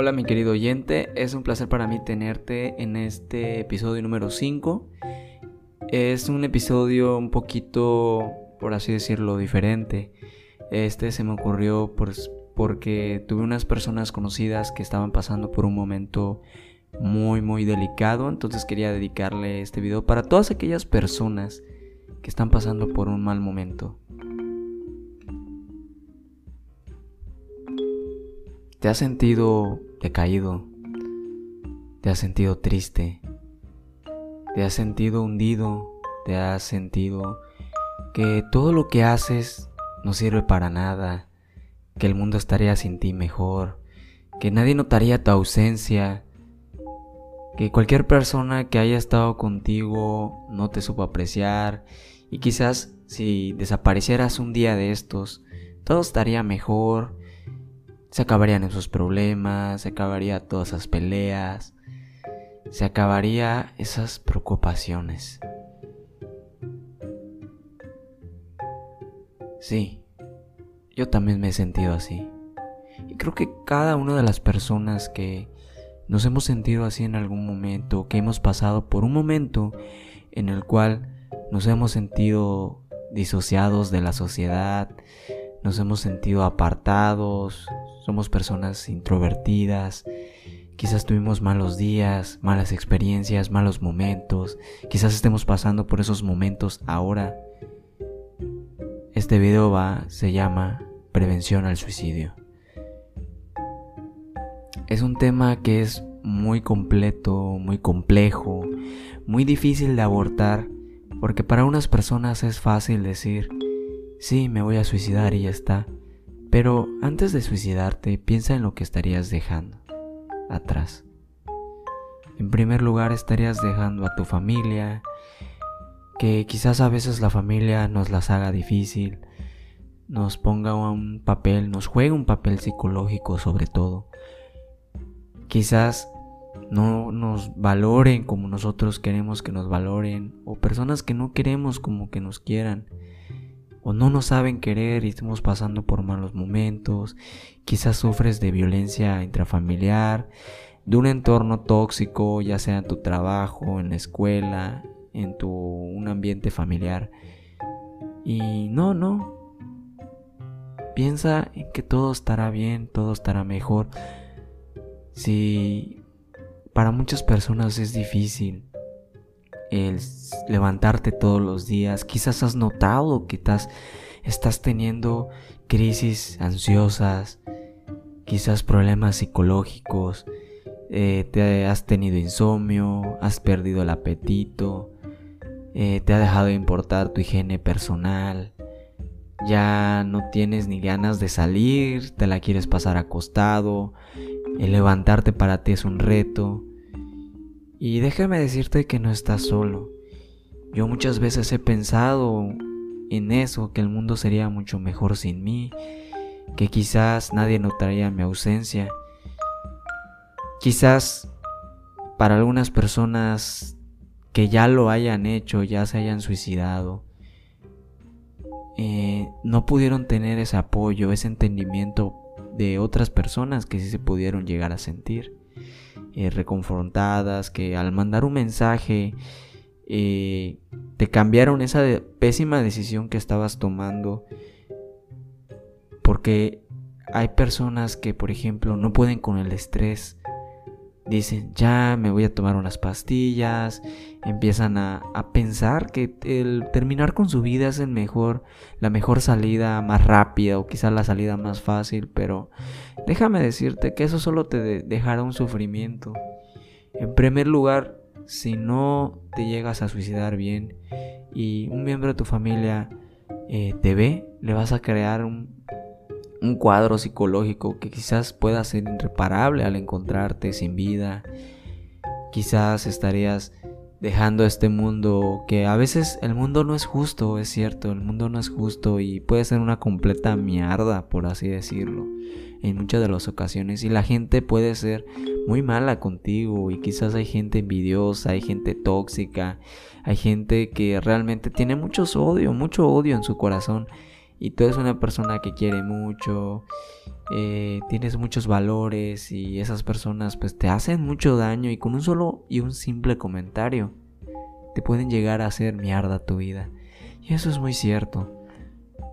Hola mi querido oyente, es un placer para mí tenerte en este episodio número 5. Es un episodio un poquito, por así decirlo, diferente. Este se me ocurrió pues, porque tuve unas personas conocidas que estaban pasando por un momento muy muy delicado, entonces quería dedicarle este video para todas aquellas personas que están pasando por un mal momento. ¿Te has sentido decaído? ¿Te has sentido triste? ¿Te has sentido hundido? ¿Te has sentido que todo lo que haces no sirve para nada? ¿Que el mundo estaría sin ti mejor? ¿Que nadie notaría tu ausencia? ¿Que cualquier persona que haya estado contigo no te supo apreciar? Y quizás si desaparecieras un día de estos, todo estaría mejor, se acabarían esos problemas, se acabaría todas esas peleas, se acabaría esas preocupaciones. Sí, yo también me he sentido así. Y creo que cada una de las personas que nos hemos sentido así en algún momento, que hemos pasado por un momento en el cual nos hemos sentido disociados de la sociedad, nos hemos sentido apartados, somos personas introvertidas, quizás tuvimos malos días, malas experiencias, malos momentos, quizás estemos pasando por esos momentos ahora. Este video va, se llama Prevención al Suicidio. Es un tema que es muy completo, muy complejo, muy difícil de abortar, porque para unas personas es fácil decir, sí, me voy a suicidar y ya está. Pero antes de suicidarte, piensa en lo que estarías dejando atrás. En primer lugar, estarías dejando a tu familia, que quizás a veces la familia nos las haga difícil, nos ponga un papel, nos juegue un papel psicológico sobre todo. Quizás no nos valoren como nosotros queremos que nos valoren, o personas que no queremos como que nos quieran o no nos saben querer y estamos pasando por malos momentos, quizás sufres de violencia intrafamiliar, de un entorno tóxico, ya sea en tu trabajo, en la escuela, en tu un ambiente familiar. Y no, no. Piensa en que todo estará bien, todo estará mejor. Si para muchas personas es difícil el levantarte todos los días. Quizás has notado que estás, estás teniendo crisis ansiosas, quizás problemas psicológicos, eh, te has tenido insomnio, has perdido el apetito, eh, te ha dejado de importar tu higiene personal, ya no tienes ni ganas de salir, te la quieres pasar acostado, el levantarte para ti es un reto. Y déjame decirte que no estás solo. Yo muchas veces he pensado en eso, que el mundo sería mucho mejor sin mí, que quizás nadie notaría mi ausencia. Quizás para algunas personas que ya lo hayan hecho, ya se hayan suicidado, eh, no pudieron tener ese apoyo, ese entendimiento de otras personas que sí se pudieron llegar a sentir. Eh, reconfrontadas, que al mandar un mensaje eh, te cambiaron esa pésima decisión que estabas tomando. Porque hay personas que, por ejemplo, no pueden con el estrés dicen, ya me voy a tomar unas pastillas, empiezan a, pensar que el terminar con su vida es el mejor, la mejor salida más rápida o quizás la salida más fácil, pero déjame decirte que eso solo te dejará un sufrimiento. En primer lugar, si no te llegas a suicidar bien y un miembro de tu familia eh, te ve, le vas a crear un un cuadro psicológico que quizás pueda ser irreparable al encontrarte sin vida. Quizás estarías dejando este mundo que a veces el mundo no es justo, es cierto, el mundo no es justo y puede ser una completa mierda, por así decirlo, en muchas de las ocasiones. Y la gente puede ser muy mala contigo y quizás hay gente envidiosa, hay gente tóxica, hay gente que realmente tiene mucho odio, mucho odio en su corazón y tú eres una persona que quiere mucho eh, tienes muchos valores y esas personas pues te hacen mucho daño y con un solo y un simple comentario te pueden llegar a hacer mierda tu vida. Y eso es muy cierto.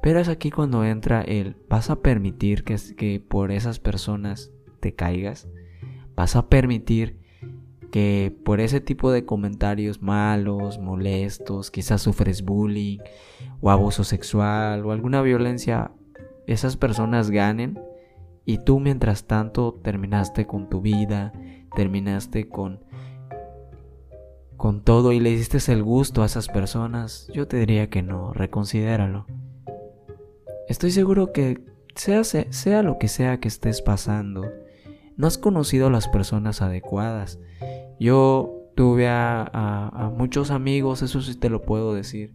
Pero es aquí cuando entra el, ¿vas a permitir que, que por esas personas te caigas? ¿Vas a permitir que por ese tipo de comentarios malos, molestos, quizás sufres bullying o abuso sexual o alguna violencia, esas personas ganen y tú mientras tanto terminaste con tu vida, terminaste con con todo y le diste el gusto a esas personas, yo te diría que no, reconsidéralo. Estoy seguro que sea, sea lo que sea que estés pasando, no has conocido a las personas adecuadas. Yo tuve a, muchos amigos, eso sí te lo puedo decir,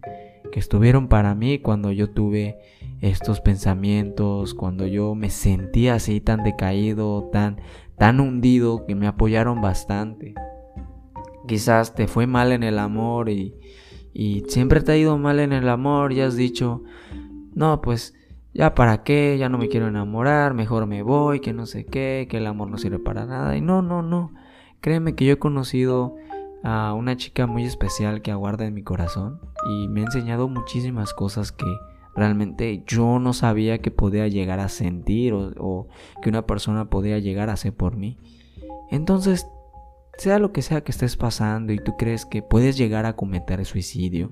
que estuvieron para mí cuando yo tuve estos pensamientos, cuando yo me sentía así tan decaído, tan, tan hundido, que me apoyaron bastante. Quizás te fue mal en el amor y, y siempre te ha ido mal en el amor y has dicho, no, pues ya para qué, ya no me quiero enamorar, mejor me voy, que no sé qué, que el amor no sirve para nada. Y no, no, no. Créeme que yo he conocido a una chica muy especial que aguarda en mi corazón y me ha enseñado muchísimas cosas que realmente yo no sabía que podía llegar a sentir o, o que una persona podía llegar a hacer por mí. Entonces, sea lo que sea que estés pasando y tú crees que puedes llegar a cometer suicidio,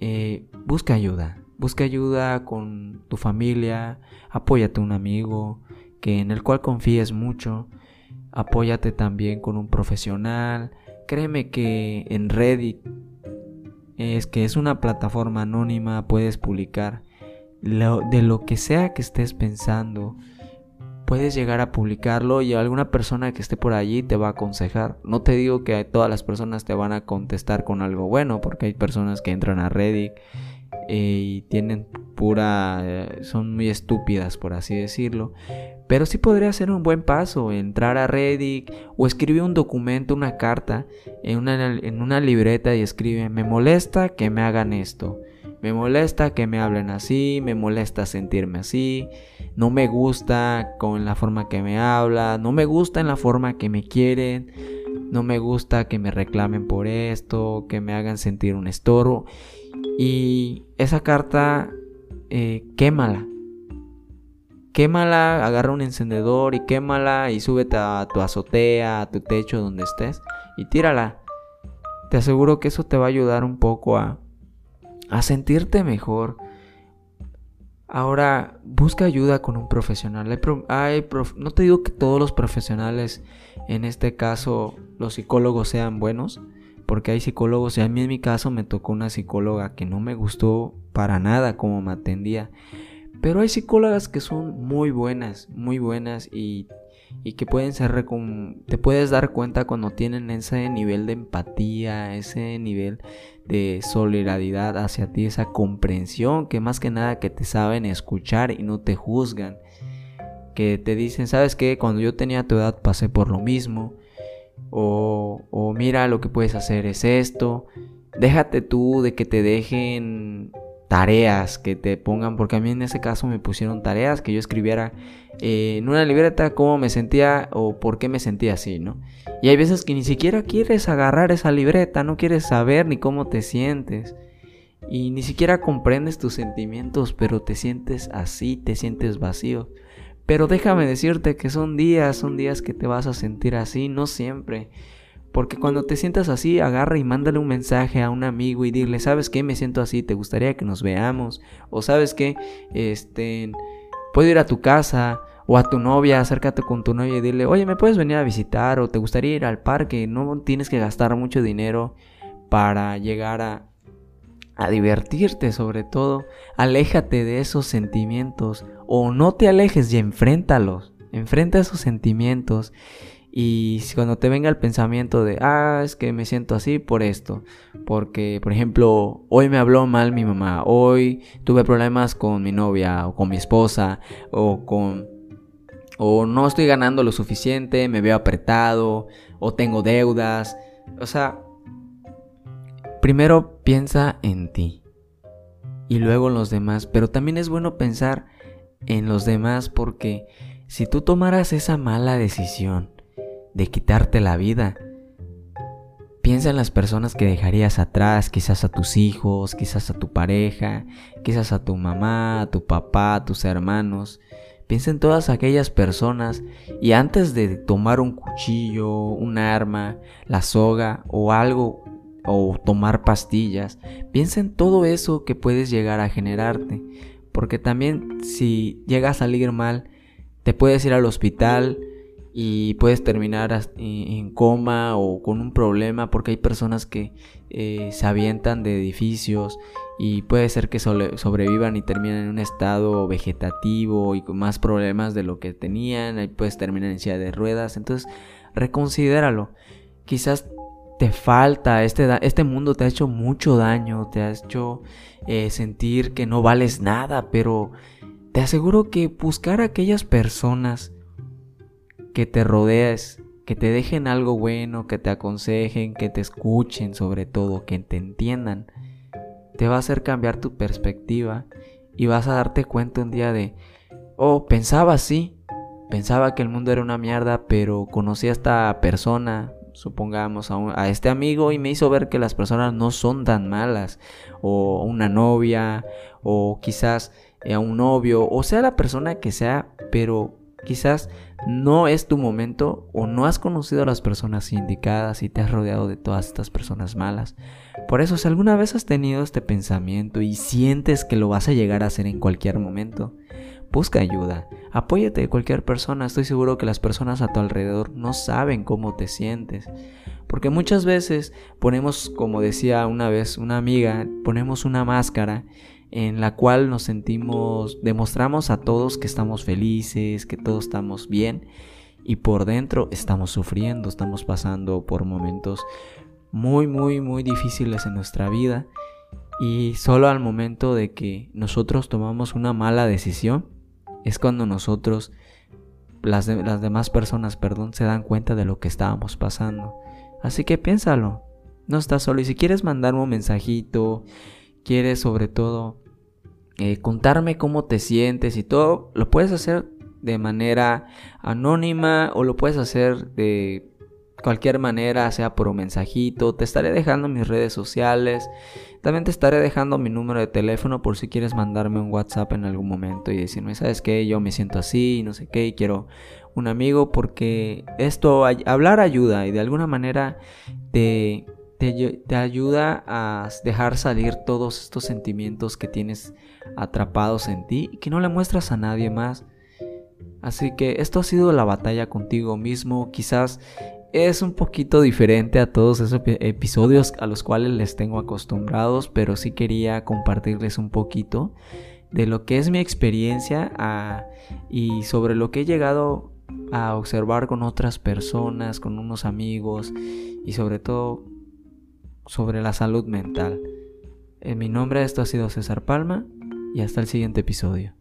eh, busca ayuda. Busca ayuda con tu familia, apóyate un amigo que en el cual confíes mucho, apóyate también con un profesional. Créeme que en Reddit es que es una plataforma anónima, puedes publicar de lo que sea que estés pensando. Puedes llegar a publicarlo y alguna persona que esté por allí te va a aconsejar. No te digo que todas las personas te van a contestar con algo bueno, porque hay personas que entran a Reddit y tienen pura, son muy estúpidas por así decirlo. Pero sí podría ser un buen paso entrar a Reddit o escribir un documento, una carta en una, en una libreta y escribe, me molesta que me hagan esto, me molesta que me hablen así, me molesta sentirme así, no me gusta con la forma que me habla, no me gusta en la forma que me quieren, no me gusta que me reclamen por esto, que me hagan sentir un estorbo. Y esa carta, eh, quémala. Quémala, agarra un encendedor y quémala y súbete a tu azotea, a tu techo donde estés y tírala. Te aseguro que eso te va a ayudar un poco a, a sentirte mejor. Ahora, busca ayuda con un profesional. no te digo que todos los profesionales, en este caso los psicólogos, sean buenos, porque hay psicólogos, y a mí en mi caso me tocó una psicóloga que no me gustó para nada como me atendía. Pero hay psicólogas que son muy buenas, muy buenas y, y que pueden ser, te puedes dar cuenta cuando tienen ese nivel de empatía, ese nivel de solidaridad hacia ti, esa comprensión, que más que nada que te saben escuchar y no te juzgan. Que te dicen, ¿sabes qué? Cuando yo tenía tu edad pasé por lo mismo o, mira lo que puedes hacer es esto. Déjate tú de que te dejen tareas que te pongan, porque a mí en ese caso me pusieron tareas que yo escribiera eh, en una libreta cómo me sentía o por qué me sentía así, ¿no? Y hay veces que ni siquiera quieres agarrar esa libreta, no quieres saber ni cómo te sientes. Y ni siquiera comprendes tus sentimientos, pero te sientes así, te sientes vacío. Pero déjame decirte que son días, son días que te vas a sentir así, no siempre. Porque cuando te sientas así, agarra y mándale un mensaje a un amigo y dile, ¿sabes qué? Me siento así, ¿te gustaría que nos veamos? O ¿sabes qué? Este, puedo ir a tu casa o a tu novia, acércate con tu novia y dile, oye, ¿me puedes venir a visitar? O ¿te gustaría ir al parque? No tienes que gastar mucho dinero para llegar a, a divertirte sobre todo. Aléjate de esos sentimientos o no te alejes y enfréntalos. Enfrenta esos sentimientos y cuando te venga el pensamiento de, ah, es que me siento así por esto, porque, por ejemplo, hoy me habló mal mi mamá, hoy tuve problemas con mi novia o con mi esposa o con... o no estoy ganando lo suficiente, me veo apretado o tengo deudas. O sea, Primero piensa en ti y luego en los demás, pero también es bueno pensar en los demás porque si tú tomaras esa mala decisión de quitarte la vida, piensa en las personas que dejarías atrás, quizás a tus hijos, quizás a tu pareja, quizás a tu mamá, a tu papá, a tus hermanos. Piensa en todas aquellas personas y antes de tomar un cuchillo, un arma, la soga o algo o tomar pastillas, piensa en todo eso que puedes llegar a generarte. Porque también si llega a salir mal, te puedes ir al hospital y puedes terminar en coma o con un problema porque hay personas que eh, se avientan de edificios y puede ser que sobrevivan y terminen en un estado vegetativo y con más problemas de lo que tenían, ahí puedes terminar en silla de ruedas, entonces reconsidéralo. Quizás te falta, este, este mundo te ha hecho mucho daño, te ha hecho eh, sentir que no vales nada, pero te aseguro que buscar a aquellas personas que te rodees, que te dejen algo bueno, que te aconsejen, que te escuchen sobre todo, que te entiendan, te va a hacer cambiar tu perspectiva y vas a darte cuenta un día de, oh, pensaba así, pensaba que el mundo era una mierda, pero conocí a esta persona, supongamos, a, este amigo y me hizo ver que las personas no son tan malas, o una novia, o quizás a un novio, o sea la persona que sea, pero quizás no es tu momento o no has conocido a las personas indicadas y te has rodeado de todas estas personas malas. Por eso, si alguna vez has tenido este pensamiento y sientes que lo vas a llegar a hacer en cualquier momento, busca ayuda, apóyate de cualquier persona, estoy seguro que las personas a tu alrededor no saben cómo te sientes. Porque muchas veces ponemos, como decía una vez una amiga, ponemos una máscara en la cual nos sentimos, demostramos a todos que estamos felices, que todos estamos bien y por dentro estamos sufriendo, estamos pasando por momentos muy, muy, muy difíciles en nuestra vida y solo al momento de que nosotros tomamos una mala decisión es cuando nosotros, las, las demás personas, perdón, se dan cuenta de lo que estábamos pasando. Así que piénsalo, no estás solo y si quieres mandarme un mensajito, quieres sobre todo eh, contarme cómo te sientes y todo, lo puedes hacer de manera anónima o lo puedes hacer de cualquier manera, sea por un mensajito. Te estaré dejando mis redes sociales. También te estaré dejando mi número de teléfono por si quieres mandarme un WhatsApp en algún momento y decirme, ¿sabes qué? Yo me siento así, no sé qué, y quiero un amigo porque esto, hablar ayuda y de alguna manera te, te, ayuda a dejar salir todos estos sentimientos que tienes atrapados en ti y que no le muestras a nadie más. Así que esto ha sido la batalla contigo mismo. Quizás es un poquito diferente a todos esos episodios a los cuales les tengo acostumbrados, pero sí quería compartirles un poquito de lo que es mi experiencia y sobre lo que he llegado a observar con otras personas, con unos amigos y sobre todo sobre la salud mental. En mi nombre esto ha sido César Palma y hasta el siguiente episodio.